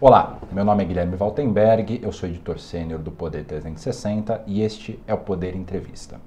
Olá, meu nome é Guilherme Valtenberg, eu sou editor sênior do Poder 360 e este é o Poder Entrevista.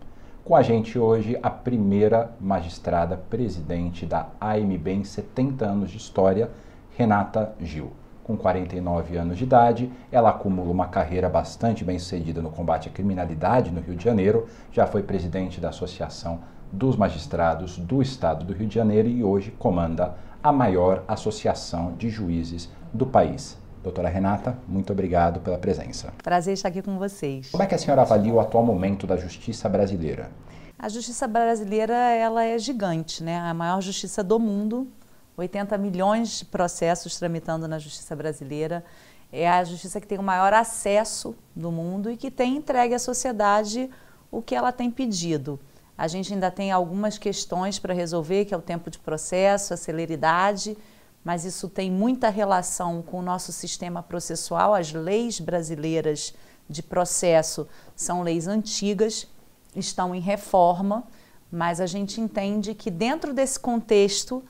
Com a gente hoje a primeira magistrada presidente da AMB em 70 anos de história, Renata Gil. Com 49 anos de idade, ela acumula uma carreira bastante bem sucedida no combate à criminalidade no Rio de Janeiro, já foi presidente da Associação dos Magistrados do Estado do Rio de Janeiro e hoje comanda a maior associação de juízes do país. Doutora Renata, muito obrigado pela presença. Prazer estar aqui com vocês. Como é que a senhora avalia o atual momento da justiça brasileira? A justiça brasileira ela é gigante, né? A maior justiça do mundo, 80 milhões de processos tramitando na justiça brasileira. É a justiça que tem o maior acesso do mundo e que tem entregue à sociedade o que ela tem pedido. A gente ainda tem algumas questões para resolver, que é o tempo de processo, a celeridade, mas isso tem muita relação com o nosso sistema processual. As leis brasileiras de processo são leis antigas, estão em reforma, mas a gente entende que dentro desse contexto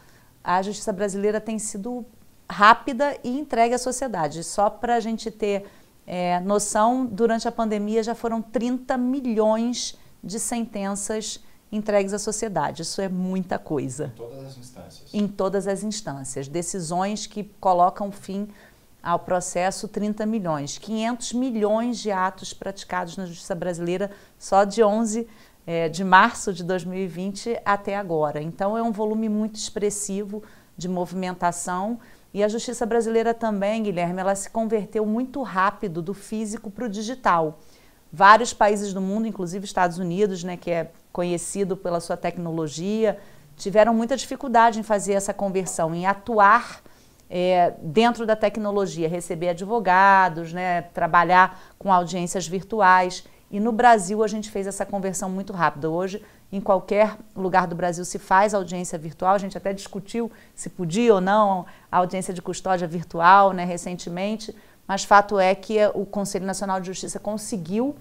a justiça brasileira tem sido rápida e entregue à sociedade. Só para a gente ter é, noção, durante a pandemia já foram 30 milhões de sentenças entregues à sociedade. Isso é muita coisa. Em todas as instâncias. Em todas as instâncias. Decisões que colocam fim ao processo 30 milhões. 500 milhões de atos praticados na justiça brasileira só de 11 é, de março de 2020 até agora. Então é um volume muito expressivo de movimentação. E a justiça brasileira também, Guilherme, ela se converteu muito rápido do físico para o digital. Vários países do mundo, inclusive Estados Unidos, né, que é conhecido pela sua tecnologia, tiveram muita dificuldade em fazer essa conversão, em atuar é, dentro da tecnologia, receber advogados, né, trabalhar com audiências virtuais. E no Brasil a gente fez essa conversão muito rápida. Hoje, em qualquer lugar do Brasil se faz audiência virtual. A gente até discutiu se podia ou não a audiência de custódia virtual né, recentemente, mas fato é que o Conselho Nacional de Justiça conseguiu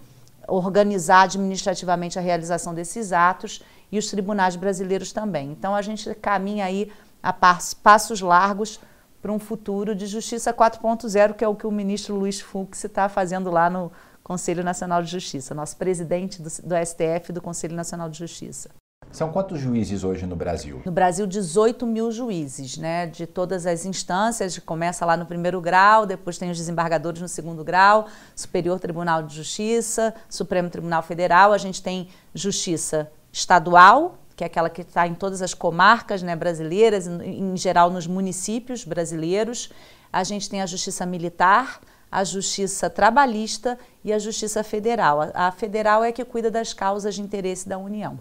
organizar administrativamente a realização desses atos e os tribunais brasileiros também. Então a gente caminha aí a passos largos para um futuro de justiça 4.0, que é o que o ministro Luiz Fux está fazendo lá no Conselho Nacional de Justiça, nosso presidente do, STF do Conselho Nacional de Justiça. São quantos juízes hoje no Brasil? No Brasil, 18 mil juízes, né? De todas as instâncias, começa lá no primeiro grau, depois tem os desembargadores no segundo grau, Superior Tribunal de Justiça, Supremo Tribunal Federal, a gente tem justiça estadual, que é aquela que está em todas as comarcas né, brasileiras, em geral nos municípios brasileiros. A gente tem a justiça militar, a justiça trabalhista e a justiça federal. A federal é que cuida das causas de interesse da União.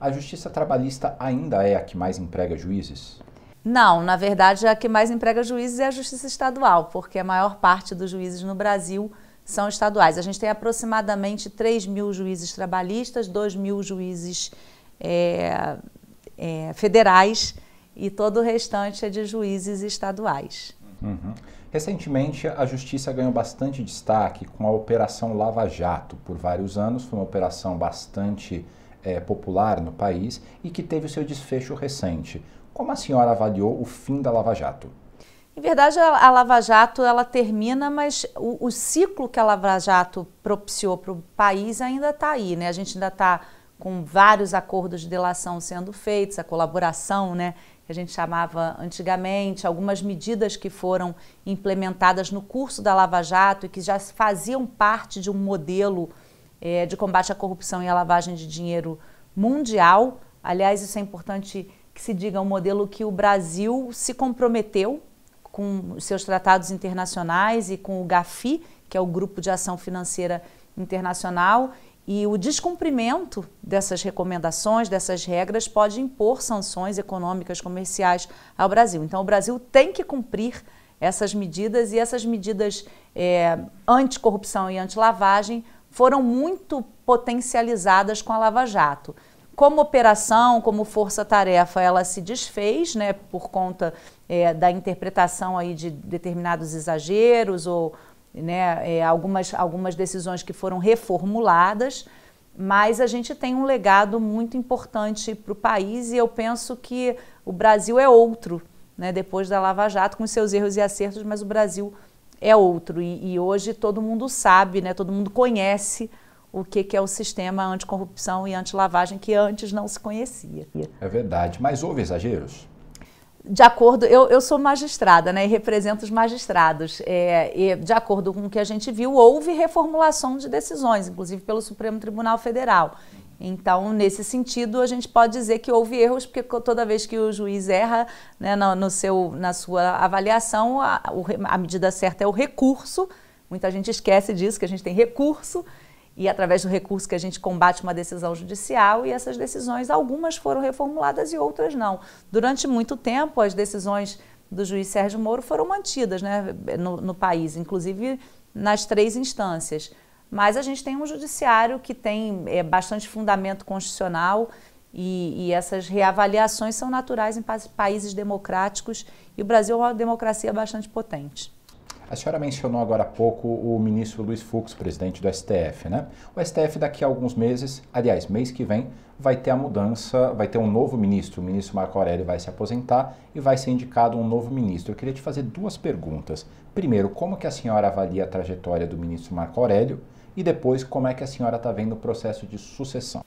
A justiça trabalhista ainda é a que mais emprega juízes? Não, na verdade, a que mais emprega juízes é a justiça estadual, porque a maior parte dos juízes no Brasil são estaduais. A gente tem aproximadamente 3 mil juízes trabalhistas, 2 mil juízes é, é, federais e todo o restante é de juízes estaduais. Uhum. Recentemente, a justiça ganhou bastante destaque com a Operação Lava Jato. Por vários anos, foi uma operação bastante é, popular no país e que teve o seu desfecho recente. Como a senhora avaliou o fim da Lava Jato? Em verdade, a Lava Jato ela termina, mas o, o ciclo que a Lava Jato propiciou para o país ainda está aí, né? A gente ainda está com vários acordos de delação sendo feitos, a colaboração, né? Que a gente chamava antigamente, algumas medidas que foram implementadas no curso da Lava Jato e que já faziam parte de um modelo é, de combate à corrupção e à lavagem de dinheiro mundial. Aliás, isso é importante que se diga um modelo que o Brasil se comprometeu com seus tratados internacionais e com o GAFI, que é o Grupo de Ação Financeira Internacional, e o descumprimento dessas recomendações, dessas regras, pode impor sanções econômicas, comerciais ao Brasil. Então, o Brasil tem que cumprir essas medidas e essas medidas é, anticorrupção e antilavagem foram muito potencializadas com a Lava Jato. Como operação, como força-tarefa, ela se desfez, né, por conta é, da interpretação aí de determinados exageros ou né, é, algumas, algumas decisões que foram reformuladas, mas a gente tem um legado muito importante para o país e eu penso que o Brasil é outro né, depois da Lava Jato, com seus erros e acertos, mas o Brasil é outro. E, e hoje todo mundo sabe, né, todo mundo conhece o que, que é o sistema anticorrupção e antilavagem que antes não se conhecia. É verdade, mas houve exageros? de acordo, eu, eu sou magistrada, né, e represento os magistrados. É, e de acordo com o que a gente viu, houve reformulação de decisões, inclusive pelo Supremo Tribunal Federal. Então, nesse sentido, a gente pode dizer que houve erros, porque toda vez que o juiz erra né, no, no, seu, na sua avaliação, a, a medida certa é o recurso. Muita gente esquece disso, que a gente tem recurso e através do recurso que a gente combate uma decisão judicial e essas decisões, algumas foram reformuladas e outras não. Durante muito tempo, as decisões do juiz Sérgio Moro foram mantidas né, no, no país, inclusive nas três instâncias. Mas a gente tem um judiciário que tem é, bastante fundamento constitucional e, e, essas reavaliações são naturais em pa países democráticos e o Brasil é uma democracia bastante potente. A senhora mencionou agora há pouco o ministro Luiz Fux, presidente do STF, né? O STF daqui a alguns meses, aliás, mês que vem, vai ter a mudança, vai ter um novo ministro. O ministro Marco Aurélio vai se aposentar e vai ser indicado um novo ministro. Eu queria te fazer duas perguntas. Primeiro, como que a senhora avalia a trajetória do ministro Marco Aurélio? E depois, como é que a senhora está vendo o processo de sucessão?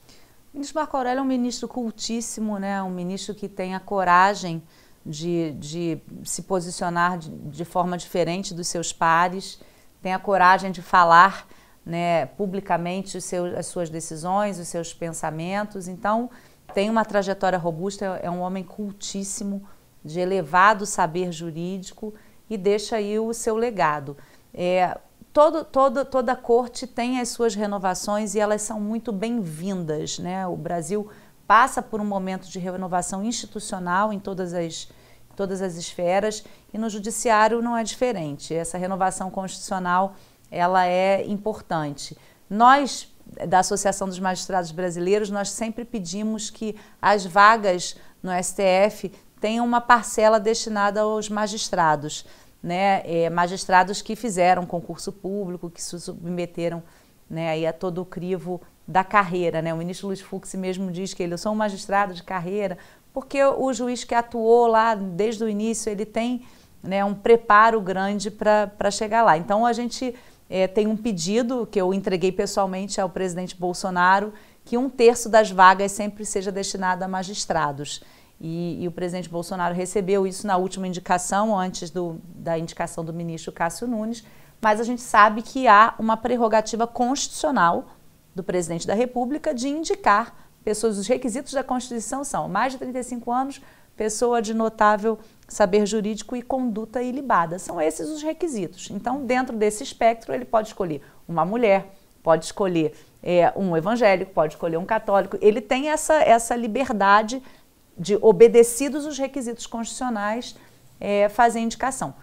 O ministro Marco Aurélio é um ministro cultíssimo, né? um ministro que tem a coragem de, de se posicionar de, de, forma diferente dos seus pares, tem a coragem de falar né, publicamente seus, as suas decisões, os seus pensamentos. Então, tem uma trajetória robusta, é um homem cultíssimo, de elevado saber jurídico e deixa aí o seu legado. É, todo, todo, toda a corte tem as suas renovações e elas são muito bem-vindas. Né? O Brasil passa por um momento de renovação institucional em todas as, todas as esferas e no judiciário não é diferente. Essa renovação constitucional ela é importante. Nós da Associação dos Magistrados Brasileiros, nós sempre pedimos que as vagas no STF tenham uma parcela destinada aos magistrados, né? É, magistrados que fizeram concurso público, que se submeteram né, aí a todo o crivo da carreira. Né? O ministro Luiz Fux mesmo diz que ele, eu sou um magistrado de carreira, porque o juiz que atuou lá desde o início, ele tem né, um preparo grande para chegar lá. Então, a gente é, tem um pedido que eu entreguei pessoalmente ao presidente Bolsonaro, que um terço das vagas sempre seja destinada a magistrados. E, e, o presidente Bolsonaro recebeu isso na última indicação, antes do, da indicação do ministro Cássio Nunes, mas a gente sabe que há uma prerrogativa constitucional do presidente da República de indicar pessoas. Os requisitos da Constituição são mais de 35 anos, pessoa de notável saber jurídico e conduta ilibada. São esses os requisitos. Então, dentro desse espectro, ele pode escolher uma mulher, pode escolher é, um evangélico, pode escolher um católico. Ele tem essa, essa liberdade de, obedecidos os requisitos constitucionais, é, fazer indicação.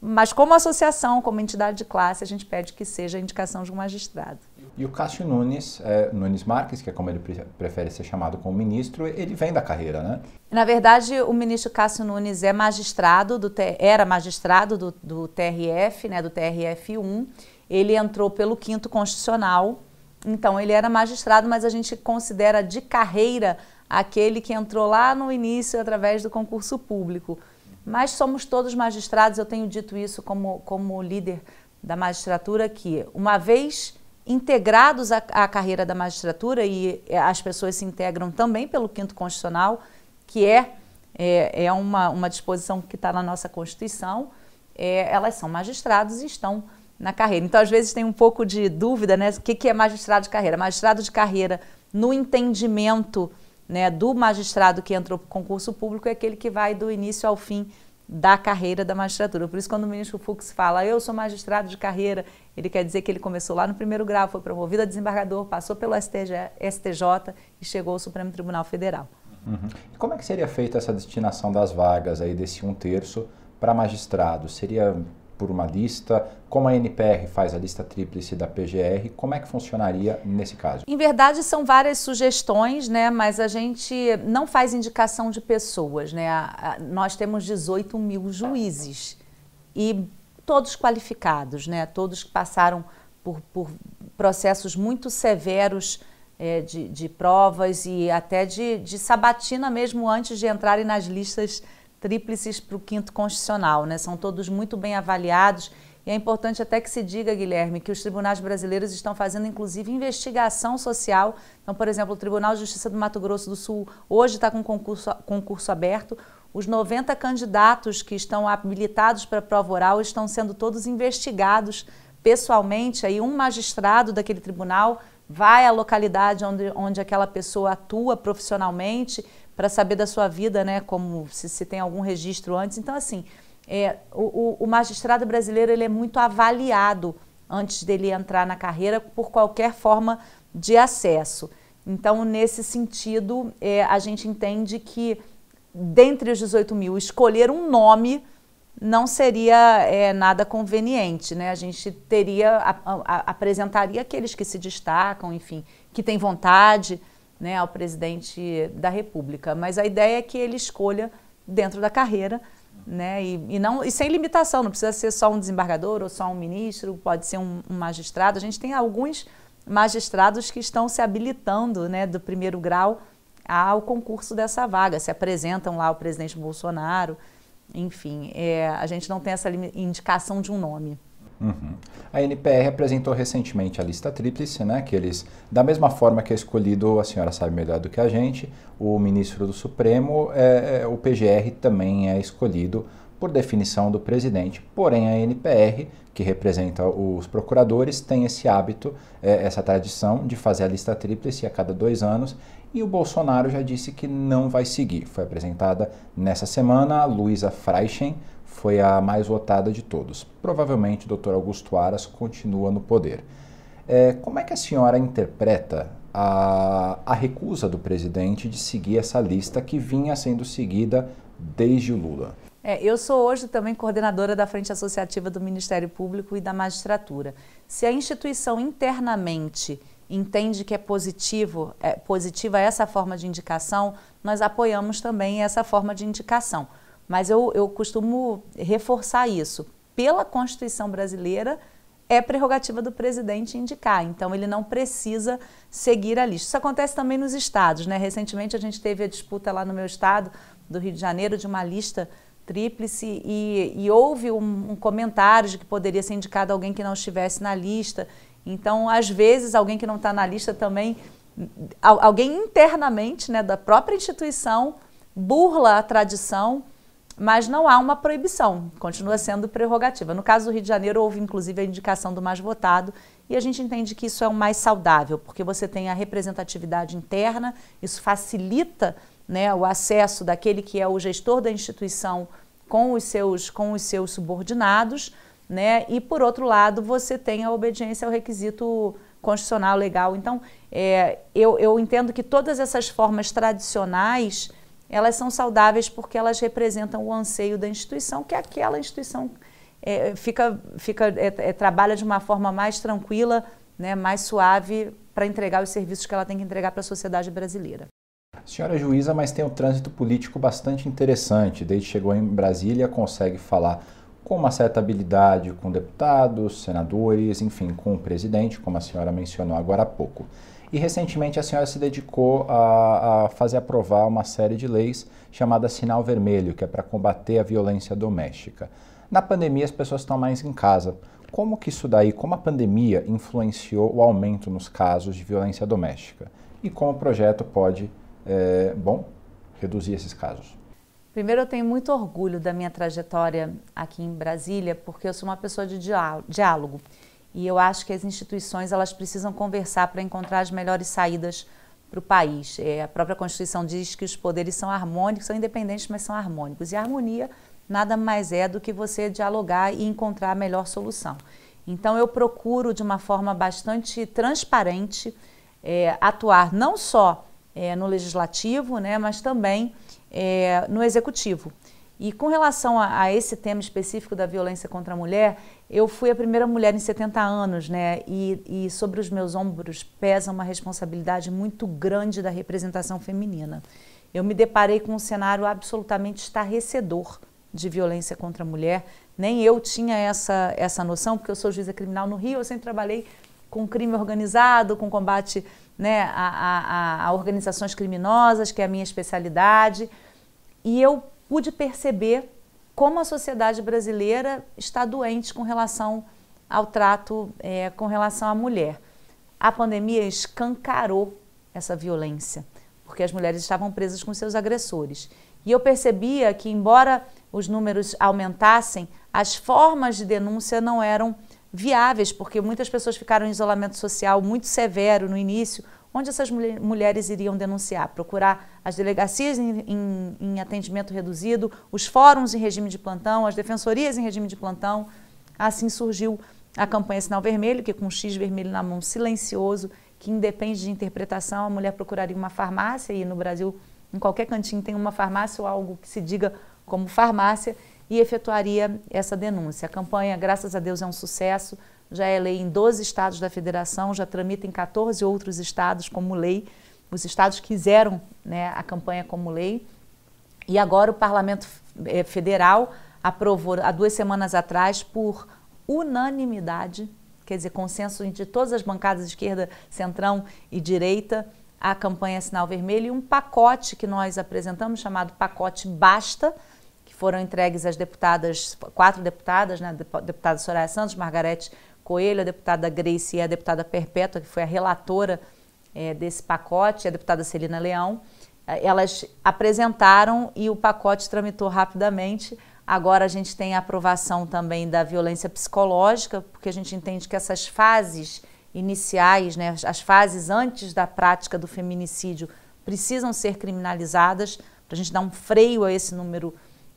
Mas como associação, como entidade de classe, a gente pede que seja a indicação de um magistrado. E o Cássio Nunes, é, Nunes Marques, que é como ele prefere ser chamado como ministro, ele vem da carreira, né? Na verdade, o ministro Cássio Nunes é magistrado, do, era magistrado do, do TRF, né, do TRF1. Ele entrou pelo quinto constitucional, então ele era magistrado, mas a gente considera de carreira aquele que entrou lá no início através do concurso público. Mas somos todos magistrados, eu tenho dito isso como, como líder da magistratura, que uma vez integrados à, à, carreira da magistratura e as pessoas se integram também pelo quinto constitucional, que é, é, é uma, uma disposição que está na nossa Constituição, é, elas são magistrados e estão na carreira. Então, às vezes, tem um pouco de dúvida, né? O que, que é magistrado de carreira? Magistrado de carreira, no entendimento né, do magistrado que entrou para o concurso público, é aquele que vai do início ao fim da carreira da magistratura. Por isso, quando o ministro Fux fala, eu sou magistrado de carreira, ele quer dizer que ele começou lá no primeiro grau, foi promovido a desembargador, passou pelo STJ, STJ e chegou ao Supremo Tribunal Federal. Uhum. Como é que seria feita essa destinação das vagas aí desse um terço para magistrados? Seria por uma lista? Como a NPR faz a lista tríplice da PGR, como é que funcionaria nesse caso? Em verdade, são várias sugestões, né? mas a gente não faz indicação de pessoas. Né? nós temos 18 mil juízes e todos qualificados, né? todos que passaram por, por processos muito severos é, de, de, provas e até de, de sabatina mesmo antes de entrarem nas listas tríplices para o quinto constitucional, né? São todos muito bem avaliados e é importante até que se diga, Guilherme, que os tribunais brasileiros estão fazendo, inclusive, investigação social. Então, por exemplo, o Tribunal de Justiça do Mato Grosso do Sul hoje está com concurso, concurso aberto. Os 90 candidatos que estão habilitados para prova oral estão sendo todos investigados pessoalmente. Aí, um magistrado daquele tribunal vai à localidade onde, onde aquela pessoa atua profissionalmente para saber da sua vida, né, como se, se tem algum registro antes. Então, assim, é, o, o, magistrado brasileiro ele é muito avaliado antes dele entrar na carreira por qualquer forma de acesso. Então, nesse sentido, é, a gente entende que, dentre os 18 mil, escolher um nome não seria é, nada conveniente, né? A gente teria, a, a, apresentaria aqueles que se destacam, enfim, que têm vontade, né, ao presidente da República. Mas a ideia é que ele escolha dentro da carreira né? E, e, não, e sem limitação, não precisa ser só um desembargador ou só um ministro, pode ser um, um magistrado. A gente tem alguns magistrados que estão se habilitando né, do primeiro grau ao concurso dessa vaga, se apresentam lá ao presidente Bolsonaro, enfim, é, a gente não tem essa indicação de um nome. Uhum. A NPR apresentou recentemente a lista tríplice, né, que eles, da mesma forma que é escolhido, a senhora sabe melhor do que a gente, o ministro do Supremo, é, é, o PGR também é escolhido por definição do presidente. Porém, a NPR, que representa os procuradores, tem esse hábito, é, essa tradição de fazer a lista tríplice a cada dois anos, e o Bolsonaro já disse que não vai seguir. Foi apresentada nessa semana a Luísa Freichen, foi a mais votada de todos. Provavelmente o Dr. Augusto Aras continua no poder. É, como é que a senhora interpreta a, a recusa do presidente de seguir essa lista que vinha sendo seguida desde o Lula? É, eu sou hoje também coordenadora da Frente Associativa do Ministério Público e da Magistratura. Se a instituição internamente entende que é positivo, é positiva essa forma de indicação, nós apoiamos também essa forma de indicação. Mas eu, eu costumo reforçar isso. Pela Constituição brasileira, é prerrogativa do presidente indicar, então ele não precisa seguir a lista. Isso acontece também nos estados, né? Recentemente a gente teve a disputa lá no meu estado, do Rio de Janeiro, de uma lista tríplice e, e houve um, um, comentário de que poderia ser indicado alguém que não estivesse na lista. Então, às vezes, alguém que não está na lista também, alguém internamente, né, da própria instituição, burla a tradição mas não há uma proibição, continua sendo prerrogativa. No caso do Rio de Janeiro, houve inclusive a indicação do mais votado, e a gente entende que isso é o mais saudável, porque você tem a representatividade interna, isso facilita né, o acesso daquele que é o gestor da instituição com os seus, com os seus subordinados, né, e por outro lado, você tem a obediência ao requisito constitucional legal. Então, é, eu, eu entendo que todas essas formas tradicionais elas são saudáveis porque elas representam o anseio da instituição, que é aquela instituição é, fica, fica é, é, trabalha de uma forma mais tranquila, né, mais suave para entregar os serviços que ela tem que entregar para a sociedade brasileira. A senhora é juíza, mas tem um trânsito político bastante interessante. Desde que chegou em Brasília, consegue falar com uma certa habilidade com deputados, senadores, enfim, com o presidente, como a senhora mencionou agora há pouco. E recentemente a senhora se dedicou a, a fazer aprovar uma série de leis chamada Sinal Vermelho, que é para combater a violência doméstica. Na pandemia as pessoas estão mais em casa. Como que isso daí, como a pandemia influenciou o aumento nos casos de violência doméstica? E como o projeto pode, é, bom, reduzir esses casos? Primeiro, eu tenho muito orgulho da minha trajetória aqui em Brasília, porque eu sou uma pessoa de diálogo. E eu acho que as instituições elas precisam conversar para encontrar as melhores saídas para o país. É, a própria Constituição diz que os poderes são harmônicos, são independentes, mas são harmônicos. E a harmonia nada mais é do que você dialogar e encontrar a melhor solução. Então, eu procuro, de uma forma bastante transparente, é, atuar não só é, no legislativo, né, mas também é, no executivo. E com relação a, a, esse tema específico da violência contra a mulher, eu fui a primeira mulher em 70 anos, né? E, e sobre os meus ombros pesa uma responsabilidade muito grande da representação feminina. Eu me deparei com um cenário absolutamente estarrecedor de violência contra a mulher. Nem eu tinha essa, essa noção, porque eu sou juíza criminal no Rio, eu sempre trabalhei com crime organizado, com combate né, a, a, a organizações criminosas, que é a minha especialidade. E eu pude perceber como a sociedade brasileira está doente com relação ao trato é, com relação à mulher. A pandemia escancarou essa violência, porque as mulheres estavam presas com seus agressores. E eu percebia que, embora os números aumentassem, as formas de denúncia não eram viáveis, porque muitas pessoas ficaram em isolamento social muito severo no início, onde essas mulher, mulheres iriam denunciar? Procurar as delegacias em, em, em, atendimento reduzido, os fóruns em regime de plantão, as defensorias em regime de plantão. Assim surgiu a campanha Sinal Vermelho, que com um X vermelho na mão, silencioso, que independe de interpretação, a mulher procuraria uma farmácia, e no Brasil, em qualquer cantinho tem uma farmácia ou algo que se diga como farmácia, e efetuaria essa denúncia. A campanha, graças a Deus, é um sucesso já é lei em 12 estados da federação, já tramita em 14 outros estados como lei. Os estados quiseram né, a campanha como lei. E agora o Parlamento eh, Federal aprovou, há duas semanas atrás, por unanimidade, quer dizer, consenso de todas as bancadas esquerda, centrão e direita, a campanha Sinal Vermelho e um pacote que nós apresentamos chamado Pacote Basta, que foram entregues às deputadas, quatro deputadas, né, deputada Soraya Santos, Margarete Coelho, a deputada Grace e a deputada Perpétua, que foi a relatora é, desse pacote, a deputada Celina Leão, é, elas apresentaram e o pacote tramitou rapidamente. Agora a gente tem a aprovação também da violência psicológica, porque a gente entende que essas fases iniciais, né, as fases antes da prática do feminicídio, precisam ser criminalizadas para a gente dar um freio a esse número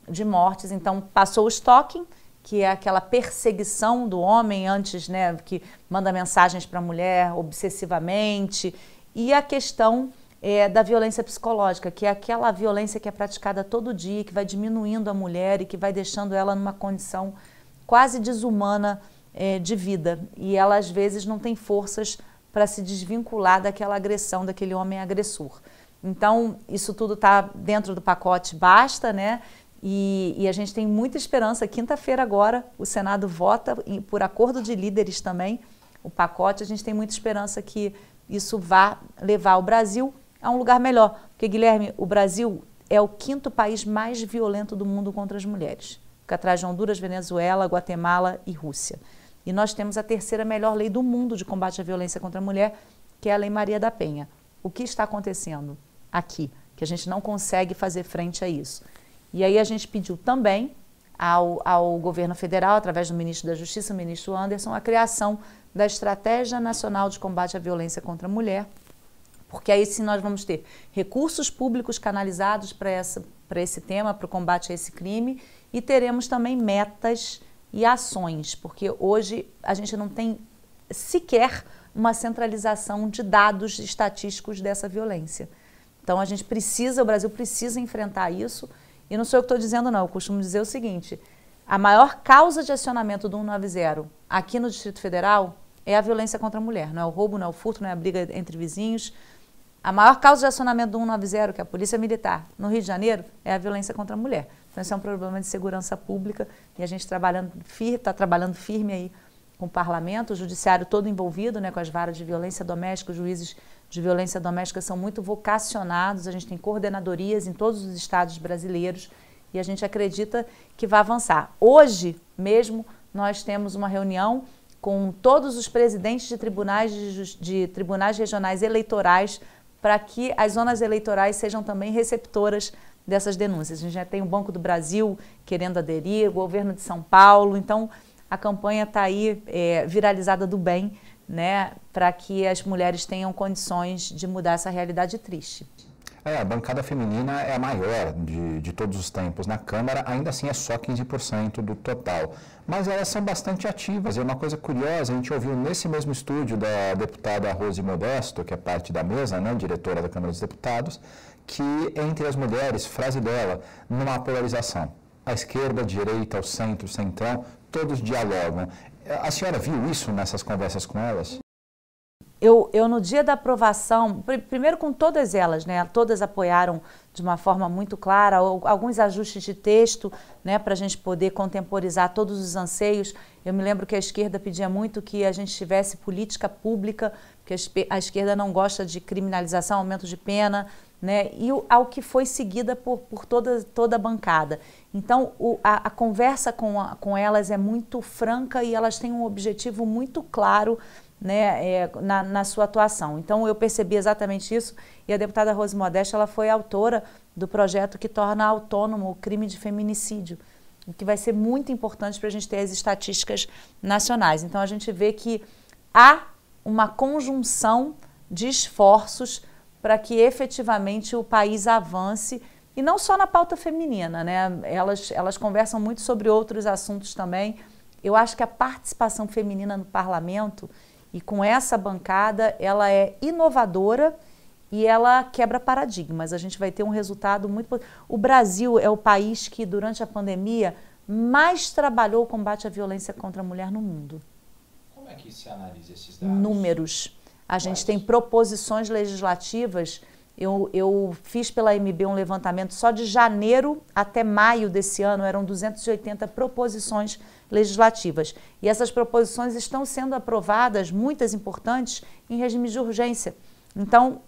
de mortes. Então, passou o stalking, que é aquela perseguição do homem antes, né, que manda mensagens para a mulher obsessivamente, e a questão é, da violência psicológica, que é aquela violência que é praticada todo dia, que vai diminuindo a mulher e que vai deixando ela numa condição quase desumana é, de vida. E ela, às vezes, não tem forças para se desvincular daquela agressão, daquele homem agressor. Então, isso tudo está dentro do pacote Basta, né? E, e, a gente tem muita esperança. Quinta-feira, agora, o Senado vota, por acordo de líderes também, o pacote. A gente tem muita esperança que isso vá levar o Brasil a um lugar melhor. Porque, Guilherme, o Brasil é o quinto país mais violento do mundo contra as mulheres. Fica atrás de Honduras, Venezuela, Guatemala e Rússia. E nós temos a terceira melhor lei do mundo de combate à violência contra a mulher, que é a Lei Maria da Penha. O que está acontecendo aqui? Que a gente não consegue fazer frente a isso. E aí a gente pediu também ao, ao governo federal, através do ministro da Justiça, o ministro Anderson, a criação da Estratégia Nacional de Combate à Violência contra a Mulher, porque aí sim nós vamos ter recursos públicos canalizados para esse tema, para o combate a esse crime, e teremos também metas e ações, porque hoje a gente não tem sequer uma centralização de dados estatísticos dessa violência. Então a gente precisa, o Brasil precisa enfrentar isso e não sou eu que estou dizendo, não. Eu costumo dizer o seguinte: a maior causa de acionamento do 190 aqui no Distrito Federal é a violência contra a mulher. Não é o roubo, não é o furto, não é a briga entre vizinhos. A maior causa de acionamento do 190, que é a Polícia Militar, no Rio de Janeiro, é a violência contra a mulher. Então, isso é um problema de segurança pública e a gente trabalhando está trabalhando firme aí com o parlamento, o judiciário todo envolvido, né, com as varas de violência doméstica, os juízes de violência doméstica são muito vocacionados, a gente tem coordenadorias em todos os estados brasileiros e a gente acredita que vai avançar. Hoje mesmo nós temos uma reunião com todos os presidentes de tribunais, de, de tribunais regionais eleitorais para que as zonas eleitorais sejam também receptoras dessas denúncias. A gente já tem o Banco do Brasil querendo aderir, o governo de São Paulo, então a campanha está aí é, viralizada do bem né, para que as mulheres tenham condições de mudar essa realidade triste. É, a bancada feminina é a maior de, de todos os tempos na Câmara, ainda assim é só 15% do total. Mas elas são bastante ativas. E uma coisa curiosa, a gente ouviu nesse mesmo estúdio da deputada Rose Modesto, que é parte da mesa, né, diretora da Câmara dos Deputados, que entre as mulheres, frase dela, numa polarização. A esquerda, a direita, o centro, o centrão, todos dialogam. A senhora viu isso nessas conversas com elas? Eu, eu no dia da aprovação, primeiro com todas elas, né? Todas apoiaram de uma forma muito clara, alguns ajustes de texto, né, para a gente poder contemporizar todos os anseios. Eu me lembro que a esquerda pedia muito que a gente tivesse política pública, porque a esquerda não gosta de criminalização, aumento de pena, né, e ao que foi seguida por, por toda, toda a bancada. Então, o, a, a, conversa com, a, com elas é muito franca e elas têm um objetivo muito claro né, é, na, na, sua atuação. Então, eu percebi exatamente isso e a deputada Rose Modeste ela foi autora do projeto que torna autônomo o crime de feminicídio, o que vai ser muito importante para a gente ter as estatísticas nacionais. Então, a gente vê que há uma conjunção de esforços para que efetivamente o país avance e não só na pauta feminina, né? Elas, elas conversam muito sobre outros assuntos também. Eu acho que a participação feminina no parlamento e com essa bancada, ela é inovadora e ela quebra paradigmas. A gente vai ter um resultado muito. O Brasil é o país que, durante a pandemia, mais trabalhou o combate à violência contra a mulher no mundo. Como é que se analisa esses dados? Números. A gente tem proposições legislativas. Eu, eu, fiz pela MB um levantamento só de janeiro até maio desse ano, eram 280 proposições legislativas. E essas proposições estão sendo aprovadas, muitas importantes, em regime de urgência. Então,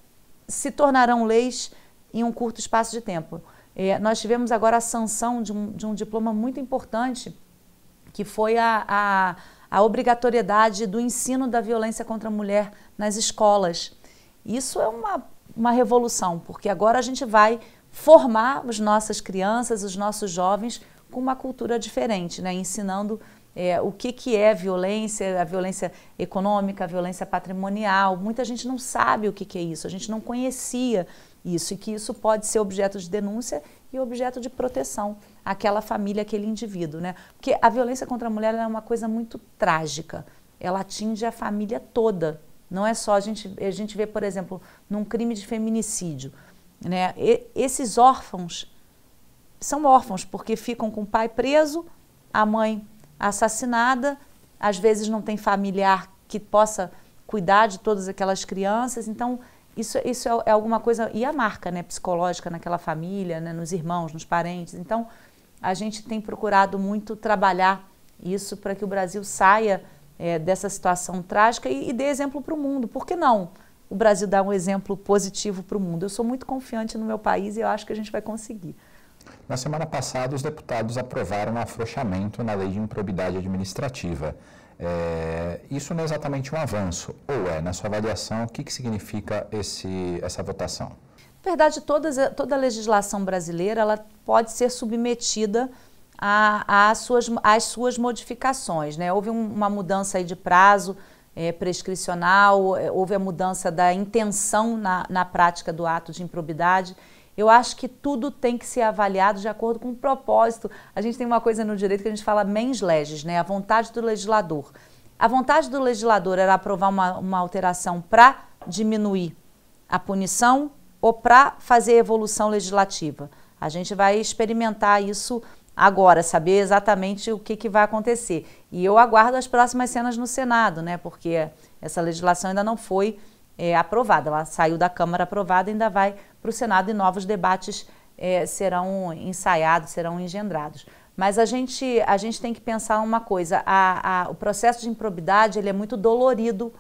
se tornarão leis em um curto espaço de tempo. É, nós tivemos agora a sanção de um, de um diploma muito importante, que foi a, a a obrigatoriedade do ensino da violência contra a mulher nas escolas. Isso é uma, uma revolução, porque agora a gente vai formar as nossas crianças, os nossos jovens com uma cultura diferente, né? ensinando é, o que, que é violência, a violência econômica, a violência patrimonial. Muita gente não sabe o que, que é isso, a gente não conhecia isso e que isso pode ser objeto de denúncia e objeto de proteção àquela família, aquele indivíduo, né? Porque a violência contra a mulher é uma coisa muito trágica. Ela atinge a família toda. Não é só a gente a gente vê, por exemplo, num crime de feminicídio, né? E, esses órfãos são órfãos porque ficam com o pai preso, a mãe assassinada, às vezes não tem familiar que possa cuidar de todas aquelas crianças, então isso, isso é, é, alguma coisa, e a marca né, psicológica naquela família, né, nos irmãos, nos parentes. Então, a gente tem procurado muito trabalhar isso para que o Brasil saia é, dessa situação trágica e, e dê exemplo para o mundo. Por que não o Brasil dar um exemplo positivo para o mundo? Eu sou muito confiante no meu país e eu acho que a gente vai conseguir. Na semana passada, os deputados aprovaram um afrouxamento na lei de improbidade administrativa. É, isso não é exatamente um avanço, ou é? Na sua avaliação, o que, que significa esse, essa votação? Na verdade, todas, toda a legislação brasileira ela pode ser submetida às suas, às suas modificações. Né? Houve um, uma mudança aí de prazo é, prescricional, é, houve a mudança da intenção na, na prática do ato de improbidade. Eu acho que tudo tem que ser avaliado de acordo com o propósito. A gente tem uma coisa no direito que a gente fala mens legis, né? a vontade do legislador. A vontade do legislador era aprovar uma, uma alteração para diminuir a punição ou para fazer evolução legislativa. A gente vai experimentar isso agora, saber exatamente o que, que vai acontecer. E eu aguardo as próximas cenas no Senado, né? porque essa legislação ainda não foi é, aprovada. Ela saiu da Câmara aprovada ainda vai para o Senado e novos debates é, serão ensaiados, serão engendrados. Mas a gente, a gente tem que pensar uma coisa: a, a, o processo de improbidade ele é muito dolorido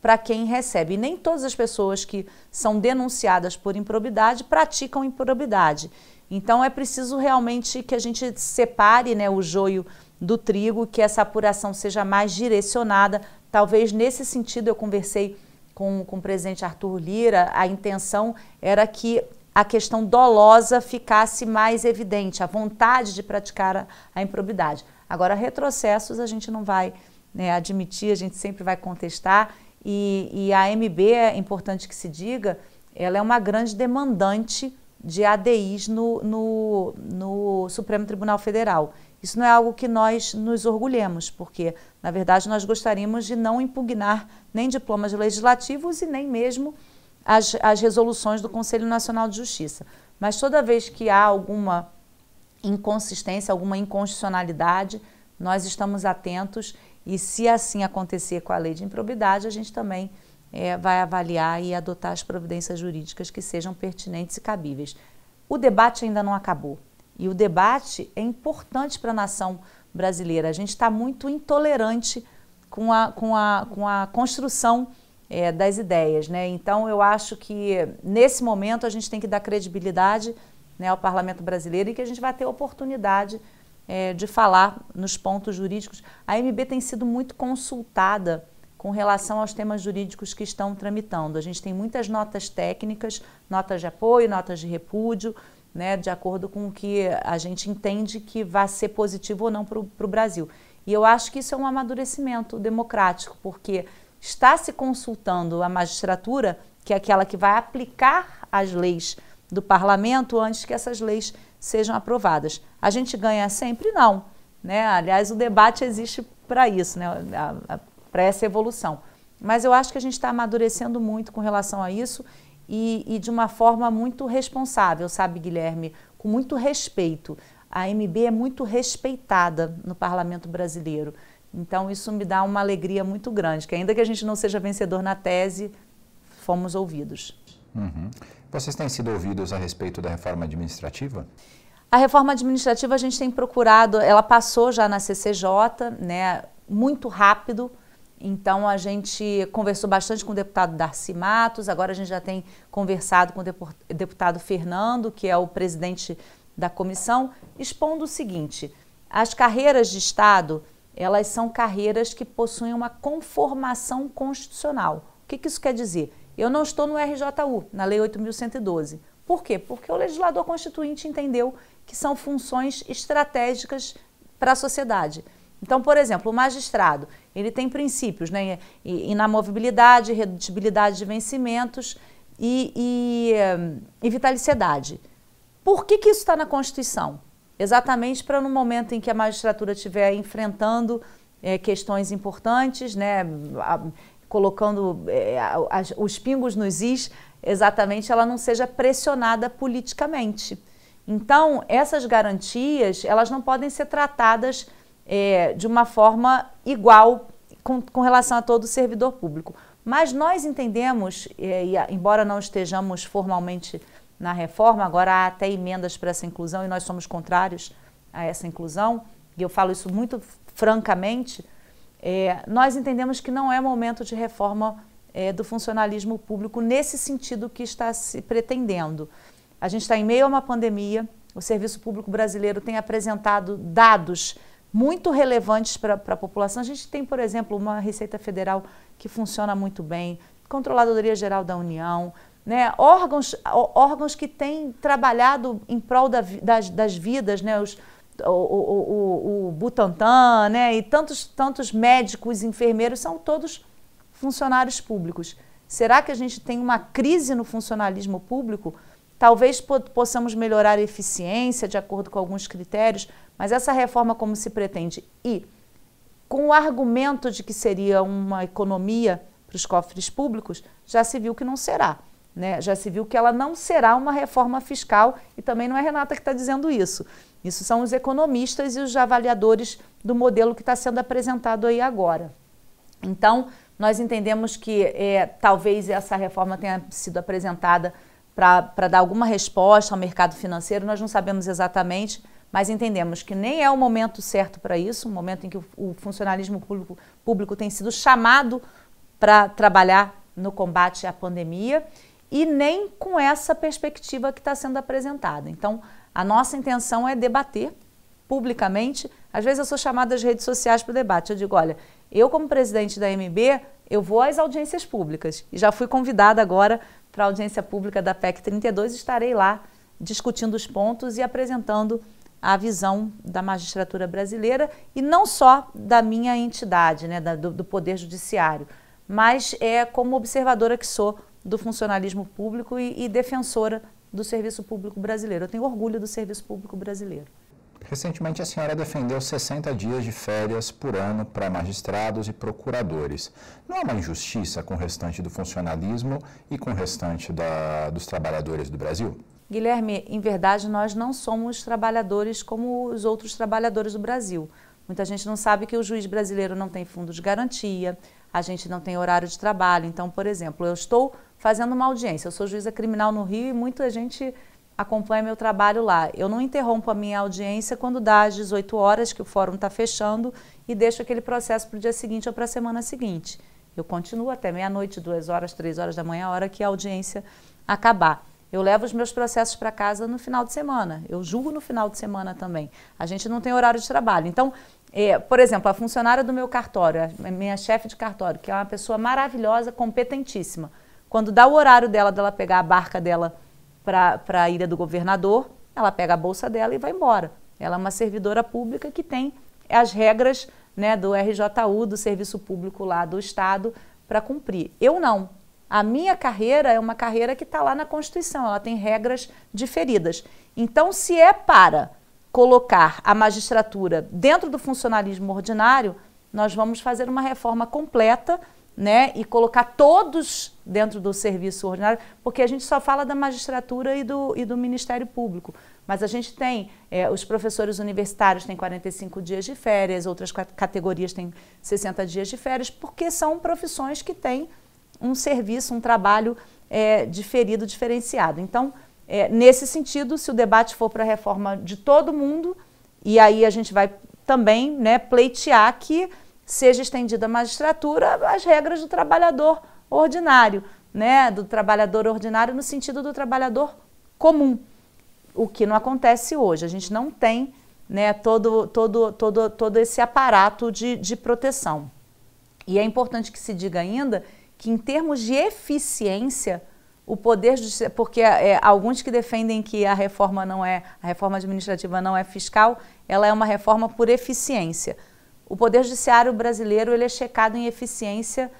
para quem recebe. E nem todas as pessoas que são denunciadas por improbidade praticam improbidade. Então é preciso realmente que a gente separe né, o joio do trigo, que essa apuração seja mais direcionada. Talvez nesse sentido eu conversei com, com o presidente Arthur Lira, a intenção era que a questão dolosa ficasse mais evidente, a vontade de praticar a, a improbidade. Agora, retrocessos a gente não vai né, admitir, a gente sempre vai contestar. E, e, a MB, é importante que se diga, ela é uma grande demandante de ADIs no, no, no Supremo Tribunal Federal. Isso não é algo que nós nos orgulhemos, porque, na verdade, nós gostaríamos de não impugnar nem diplomas legislativos e nem mesmo as, as resoluções do Conselho Nacional de Justiça. Mas toda vez que há alguma inconsistência, alguma inconstitucionalidade, nós estamos atentos e, se assim acontecer com a lei de improbidade, a gente também é, vai avaliar e adotar as providências jurídicas que sejam pertinentes e cabíveis. O debate ainda não acabou. E o debate é importante para a nação brasileira. A gente está muito intolerante com a, com a, com a construção é, das ideias. Né? Então, eu acho que nesse momento a gente tem que dar credibilidade né, ao parlamento brasileiro e que a gente vai ter oportunidade é, de falar nos pontos jurídicos. A MB tem sido muito consultada com relação aos temas jurídicos que estão tramitando. A gente tem muitas notas técnicas, notas de apoio, notas de repúdio, né, de acordo com o que a gente entende que vai ser positivo ou não para o Brasil. E eu acho que isso é um amadurecimento democrático, porque está se consultando a magistratura, que é aquela que vai aplicar as leis do parlamento antes que essas leis sejam aprovadas. A gente ganha sempre? Não. Né? Aliás, o debate existe para isso, né? Para essa evolução. Mas eu acho que a gente está amadurecendo muito com relação a isso e, e, de uma forma muito responsável, sabe, Guilherme? Com muito respeito. A MB é muito respeitada no parlamento brasileiro. Então, isso me dá uma alegria muito grande, que ainda que a gente não seja vencedor na tese, fomos ouvidos. Uhum. Vocês têm sido ouvidos a respeito da reforma administrativa? A reforma administrativa a gente tem procurado, ela passou já na CCJ, né, muito rápido. Então a gente conversou bastante com o deputado Darcy Matos, agora a gente já tem conversado com o deputado Fernando, que é o presidente da comissão, expondo o seguinte: as carreiras de Estado, elas são carreiras que possuem uma conformação constitucional. O que, que isso quer dizer? Eu não estou no RJU, na Lei 8.112. Por quê? Porque o legislador constituinte entendeu que são funções estratégicas para a sociedade. Então, por exemplo, o magistrado, ele tem princípios, né? Inamovibilidade, redutibilidade de vencimentos e, e, e vitaliciedade. Por que, que isso está na Constituição? Exatamente para no momento em que a magistratura estiver enfrentando é, questões importantes, né? colocando é, os pingos nos is, exatamente ela não seja pressionada politicamente. Então, essas garantias, elas não podem ser tratadas é, de uma forma igual com, com, relação a todo servidor público. Mas nós entendemos, é, e, embora não estejamos formalmente na reforma, agora há até emendas para essa inclusão e nós somos contrários a essa inclusão, e eu falo isso muito francamente, é, nós entendemos que não é momento de reforma é, do funcionalismo público nesse sentido que está se pretendendo. A gente está em meio a uma pandemia, o serviço público brasileiro tem apresentado dados muito relevantes para a população. A gente tem, por exemplo, uma Receita Federal que funciona muito bem, Controladoria Geral da União, né, órgãos, órgãos que têm trabalhado em prol da, das, das vidas, né, os, o, o, o, Butantan, né? E tantos, tantos médicos, enfermeiros, são todos funcionários públicos. Será que a gente tem uma crise no funcionalismo público? Talvez possamos melhorar a eficiência de acordo com alguns critérios, mas essa reforma, como se pretende, e com o argumento de que seria uma economia para os cofres públicos, já se viu que não será. Né? Já se viu que ela não será uma reforma fiscal e também não é Renata que está dizendo isso. Isso são os economistas e os avaliadores do modelo que está sendo apresentado aí agora. Então, nós entendemos que é, talvez essa reforma tenha sido apresentada para dar alguma resposta ao mercado financeiro, nós não sabemos exatamente, mas entendemos que nem é o momento certo para isso, o momento em que o, funcionalismo público, público tem sido chamado para trabalhar no combate à pandemia e nem com essa perspectiva que está sendo apresentada. Então, a nossa intenção é debater publicamente. Às vezes eu sou chamada das redes sociais para o debate. Eu digo, olha, eu como presidente da MB, eu vou às audiências públicas. E já fui convidada agora para a audiência pública da PEC 32 e estarei lá discutindo os pontos e apresentando a visão da magistratura brasileira e não só da minha entidade, né, da, do, do Poder Judiciário, mas é como observadora que sou do funcionalismo público e, e defensora do serviço público brasileiro. Eu tenho orgulho do serviço público brasileiro. Recentemente, a senhora defendeu 60 dias de férias por ano para magistrados e procuradores. Não é uma injustiça com o restante do funcionalismo e com o restante da, dos trabalhadores do Brasil? Guilherme, em verdade, nós não somos trabalhadores como os outros trabalhadores do Brasil. Muita gente não sabe que o juiz brasileiro não tem fundo de garantia, a gente não tem horário de trabalho. Então, por exemplo, eu estou fazendo uma audiência, eu sou juíza criminal no Rio e muita gente acompanha meu trabalho lá. Eu não interrompo a minha audiência quando dá às 18 horas, que o fórum está fechando, e deixo aquele processo para o dia seguinte ou para a semana seguinte. Eu continuo até meia-noite, duas horas, três horas da manhã, a hora que a audiência acabar. Eu levo os meus processos para casa no final de semana. Eu julgo no final de semana também. A gente não tem horário de trabalho. Então, é, por exemplo, a funcionária do meu cartório, a minha chefe de cartório, que é uma pessoa maravilhosa, competentíssima. Quando dá o horário dela, dela pegar a barca dela para a ilha do governador, ela pega a bolsa dela e vai embora. Ela é uma servidora pública que tem as regras né, do RJU, do Serviço Público lá do Estado, para cumprir. Eu não. A minha carreira é uma carreira que está lá na Constituição, ela tem regras diferidas. Então, se é para colocar a magistratura dentro do funcionalismo ordinário, nós vamos fazer uma reforma completa né, e colocar todos dentro do serviço ordinário, porque a gente só fala da magistratura e do, e do Ministério Público. Mas a gente tem, é, os professores universitários têm 45 dias de férias, outras categorias têm 60 dias de férias, porque são profissões que têm um serviço, um trabalho é, diferido, diferenciado. Então, é, nesse sentido, se o debate for para a reforma de todo mundo, e aí a gente vai também né, pleitear que seja estendida a magistratura as regras do trabalhador ordinário, né, do trabalhador ordinário no sentido do trabalhador comum, o que não acontece hoje. A gente não tem né, todo, todo, todo, todo esse aparato de, de proteção. E é importante que se diga ainda que em termos de eficiência, o poder judiciário, porque é, alguns que defendem que a reforma não é, a reforma administrativa não é fiscal, ela é uma reforma por eficiência. O poder judiciário brasileiro ele é checado em eficiência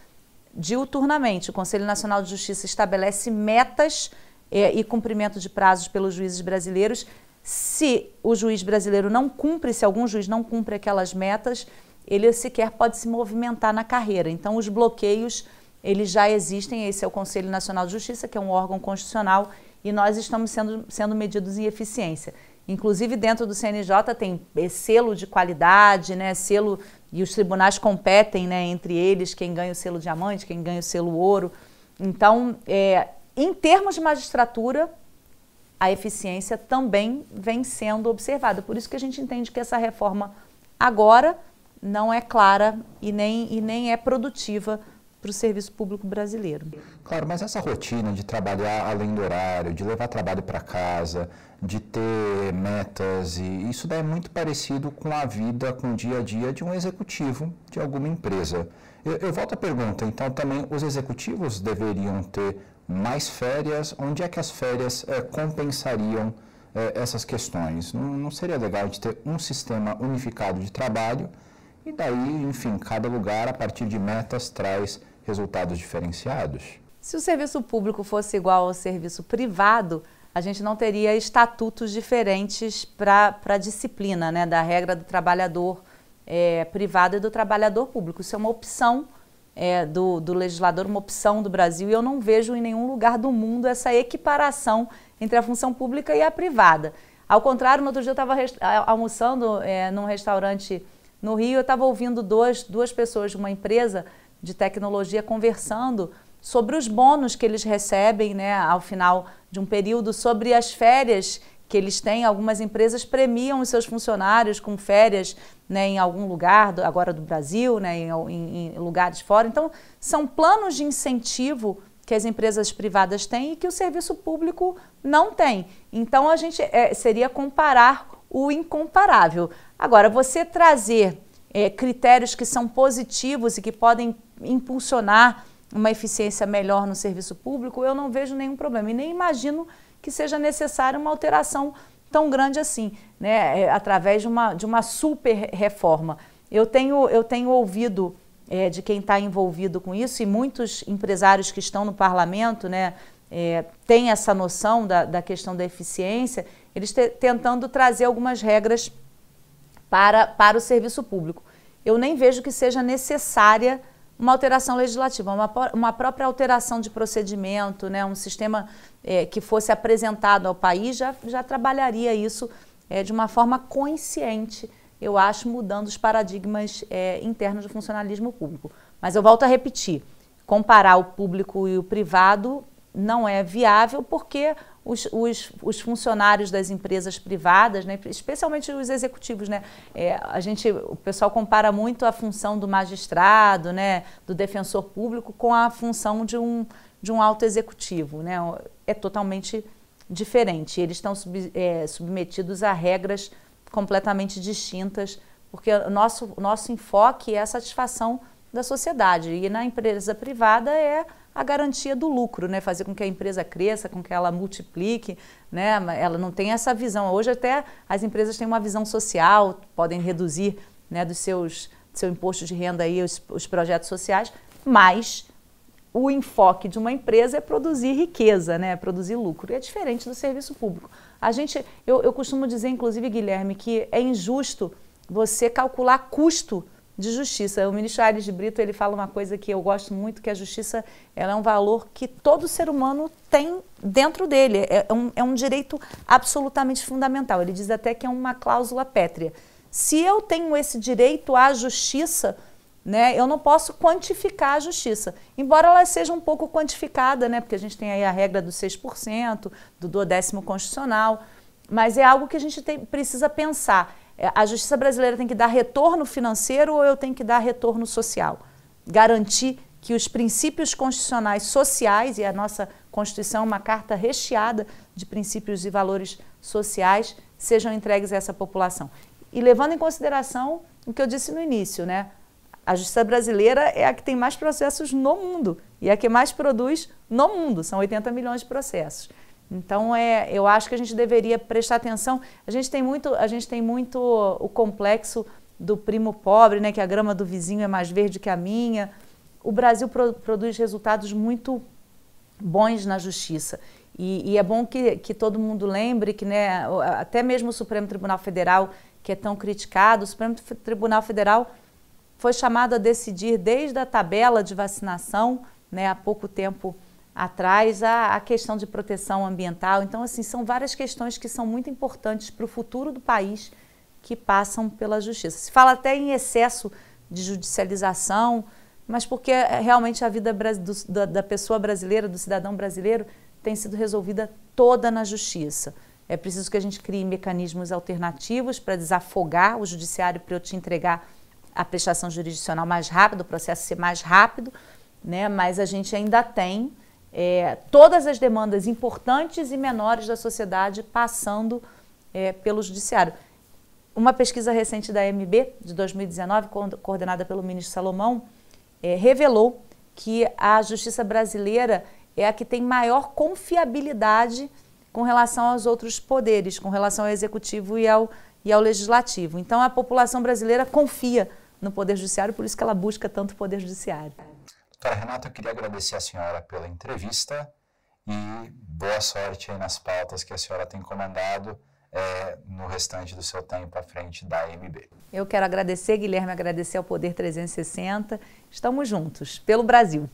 diuturnamente. O Conselho Nacional de Justiça estabelece metas é, e cumprimento de prazos pelos juízes brasileiros. Se o juiz brasileiro não cumpre, se algum juiz não cumpre aquelas metas, ele sequer pode se movimentar na carreira. Então, os bloqueios eles já existem, esse é o Conselho Nacional de Justiça, que é um órgão constitucional, e nós estamos sendo, sendo medidos em eficiência. Inclusive, dentro do CNJ tem selo de qualidade, né, selo, e os tribunais competem né, entre eles, quem ganha o selo diamante, quem ganha o selo ouro. Então, é, em termos de magistratura, a eficiência também vem sendo observada. Por isso que a gente entende que essa reforma agora não é clara e nem, e nem é produtiva para o serviço público brasileiro. Claro, mas essa rotina de trabalhar além do horário, de levar trabalho para casa, de ter metas, e isso é muito parecido com a vida, com o dia a dia de um executivo de alguma empresa. Eu, eu volto à pergunta, então também os executivos deveriam ter mais férias? Onde é que as férias é, compensariam é, essas questões? Não, não seria legal de ter um sistema unificado de trabalho e daí, enfim, cada lugar, a partir de metas, traz resultados diferenciados? Se o serviço público fosse igual ao serviço privado, a gente não teria estatutos diferentes para a disciplina né, da regra do trabalhador é, privado e do trabalhador público. Isso é uma opção é, do, do, legislador, uma opção do Brasil, e eu não vejo em nenhum lugar do mundo essa equiparação entre a função pública e a privada. Ao contrário, no outro dia eu estava almoçando é, num restaurante no Rio, eu estava ouvindo dois, duas pessoas de uma empresa de tecnologia conversando sobre os bônus que eles recebem né, ao final de um período, sobre as férias que eles têm. Algumas empresas premiam os seus funcionários com férias né, em algum lugar, agora do Brasil, né, em, em, em lugares fora. Então, são planos de incentivo que as empresas privadas têm e que o serviço público não tem. Então, a gente é, seria comparar o incomparável. Agora, você trazer é, critérios que são positivos e que podem impulsionar uma eficiência melhor no serviço público, eu não vejo nenhum problema e nem imagino que seja necessária uma alteração tão grande assim, né, é, através de uma, de uma super reforma. Eu tenho, eu tenho ouvido é, de quem está envolvido com isso e muitos empresários que estão no parlamento né, é, têm essa noção da, da questão da eficiência, eles te, tentando trazer algumas regras para, para o serviço público. Eu nem vejo que seja necessária uma alteração legislativa, uma, uma própria alteração de procedimento, né, um sistema é, que fosse apresentado ao país já, já trabalharia isso é, de uma forma consciente, eu acho, mudando os paradigmas é, internos do funcionalismo público. Mas eu volto a repetir, comparar o público e o privado não é viável porque os, os, os funcionários das empresas privadas, né, especialmente os executivos. Né, é, a gente, o pessoal compara muito a função do magistrado, né, do defensor público, com a função de um, de um alto executivo. Né, é totalmente diferente. Eles estão sub, é, submetidos a regras completamente distintas, porque o nosso, nosso enfoque é a satisfação da sociedade. E na empresa privada é a garantia do lucro, né? fazer com que a empresa cresça, com que ela multiplique. Né? Ela não tem essa visão. Hoje até as empresas têm uma visão social, podem reduzir né, dos seus seu imposto de renda aí os, os projetos sociais, mas o enfoque de uma empresa é produzir riqueza, né? produzir lucro. E é diferente do serviço público. A gente, eu, eu costumo dizer, inclusive, Guilherme, que é injusto você calcular custo de justiça. O ministro Aires de Brito ele fala uma coisa que eu gosto muito, que a justiça ela é um valor que todo ser humano tem dentro dele. É, é um, é um direito absolutamente fundamental. Ele diz até que é uma cláusula pétrea. Se eu tenho esse direito à justiça, né, eu não posso quantificar a justiça. Embora ela seja um pouco quantificada, né, porque a gente tem aí a regra dos 6%, do duodécimo constitucional, mas é algo que a gente tem, precisa pensar a justiça brasileira tem que dar retorno financeiro ou eu tenho que dar retorno social? Garantir que os princípios constitucionais sociais, e a nossa Constituição é uma carta recheada de princípios e valores sociais, sejam entregues a essa população. E levando em consideração o que eu disse no início, né? A justiça brasileira é a que tem mais processos no mundo e a que mais produz no mundo, são 80 milhões de processos. Então, é, eu acho que a gente deveria prestar atenção. A gente tem muito, a gente tem muito o complexo do primo pobre, né, que a grama do vizinho é mais verde que a minha. O Brasil pro, produz resultados muito bons na justiça. E, e, é bom que, que todo mundo lembre que né, até mesmo o Supremo Tribunal Federal, que é tão criticado, o Supremo Tribunal Federal foi chamado a decidir desde a tabela de vacinação, né, há pouco tempo atrás a, a, questão de proteção ambiental. Então, assim, são várias questões que são muito importantes para o futuro do país que passam pela justiça. Se fala até em excesso de judicialização, mas porque é, realmente a vida do, da, da pessoa brasileira, do cidadão brasileiro, tem sido resolvida toda na justiça. É preciso que a gente crie mecanismos alternativos para desafogar o judiciário para eu te entregar a prestação jurisdicional mais rápido, o processo ser mais rápido, né? mas a gente ainda tem é, todas as demandas importantes e menores da sociedade passando é, pelo judiciário. Uma pesquisa recente da MB, de 2019, coordenada pelo ministro Salomão, é, revelou que a justiça brasileira é a que tem maior confiabilidade com relação aos outros poderes, com relação ao executivo e ao, e ao legislativo. Então, a população brasileira confia no Poder Judiciário, por isso que ela busca tanto Poder Judiciário. Doutora Renata, eu queria agradecer a senhora pela entrevista e boa sorte aí nas pautas que a senhora tem comandado é, no restante do seu tempo à frente da AMB. Eu quero agradecer, Guilherme, agradecer ao Poder 360. Estamos juntos, pelo Brasil.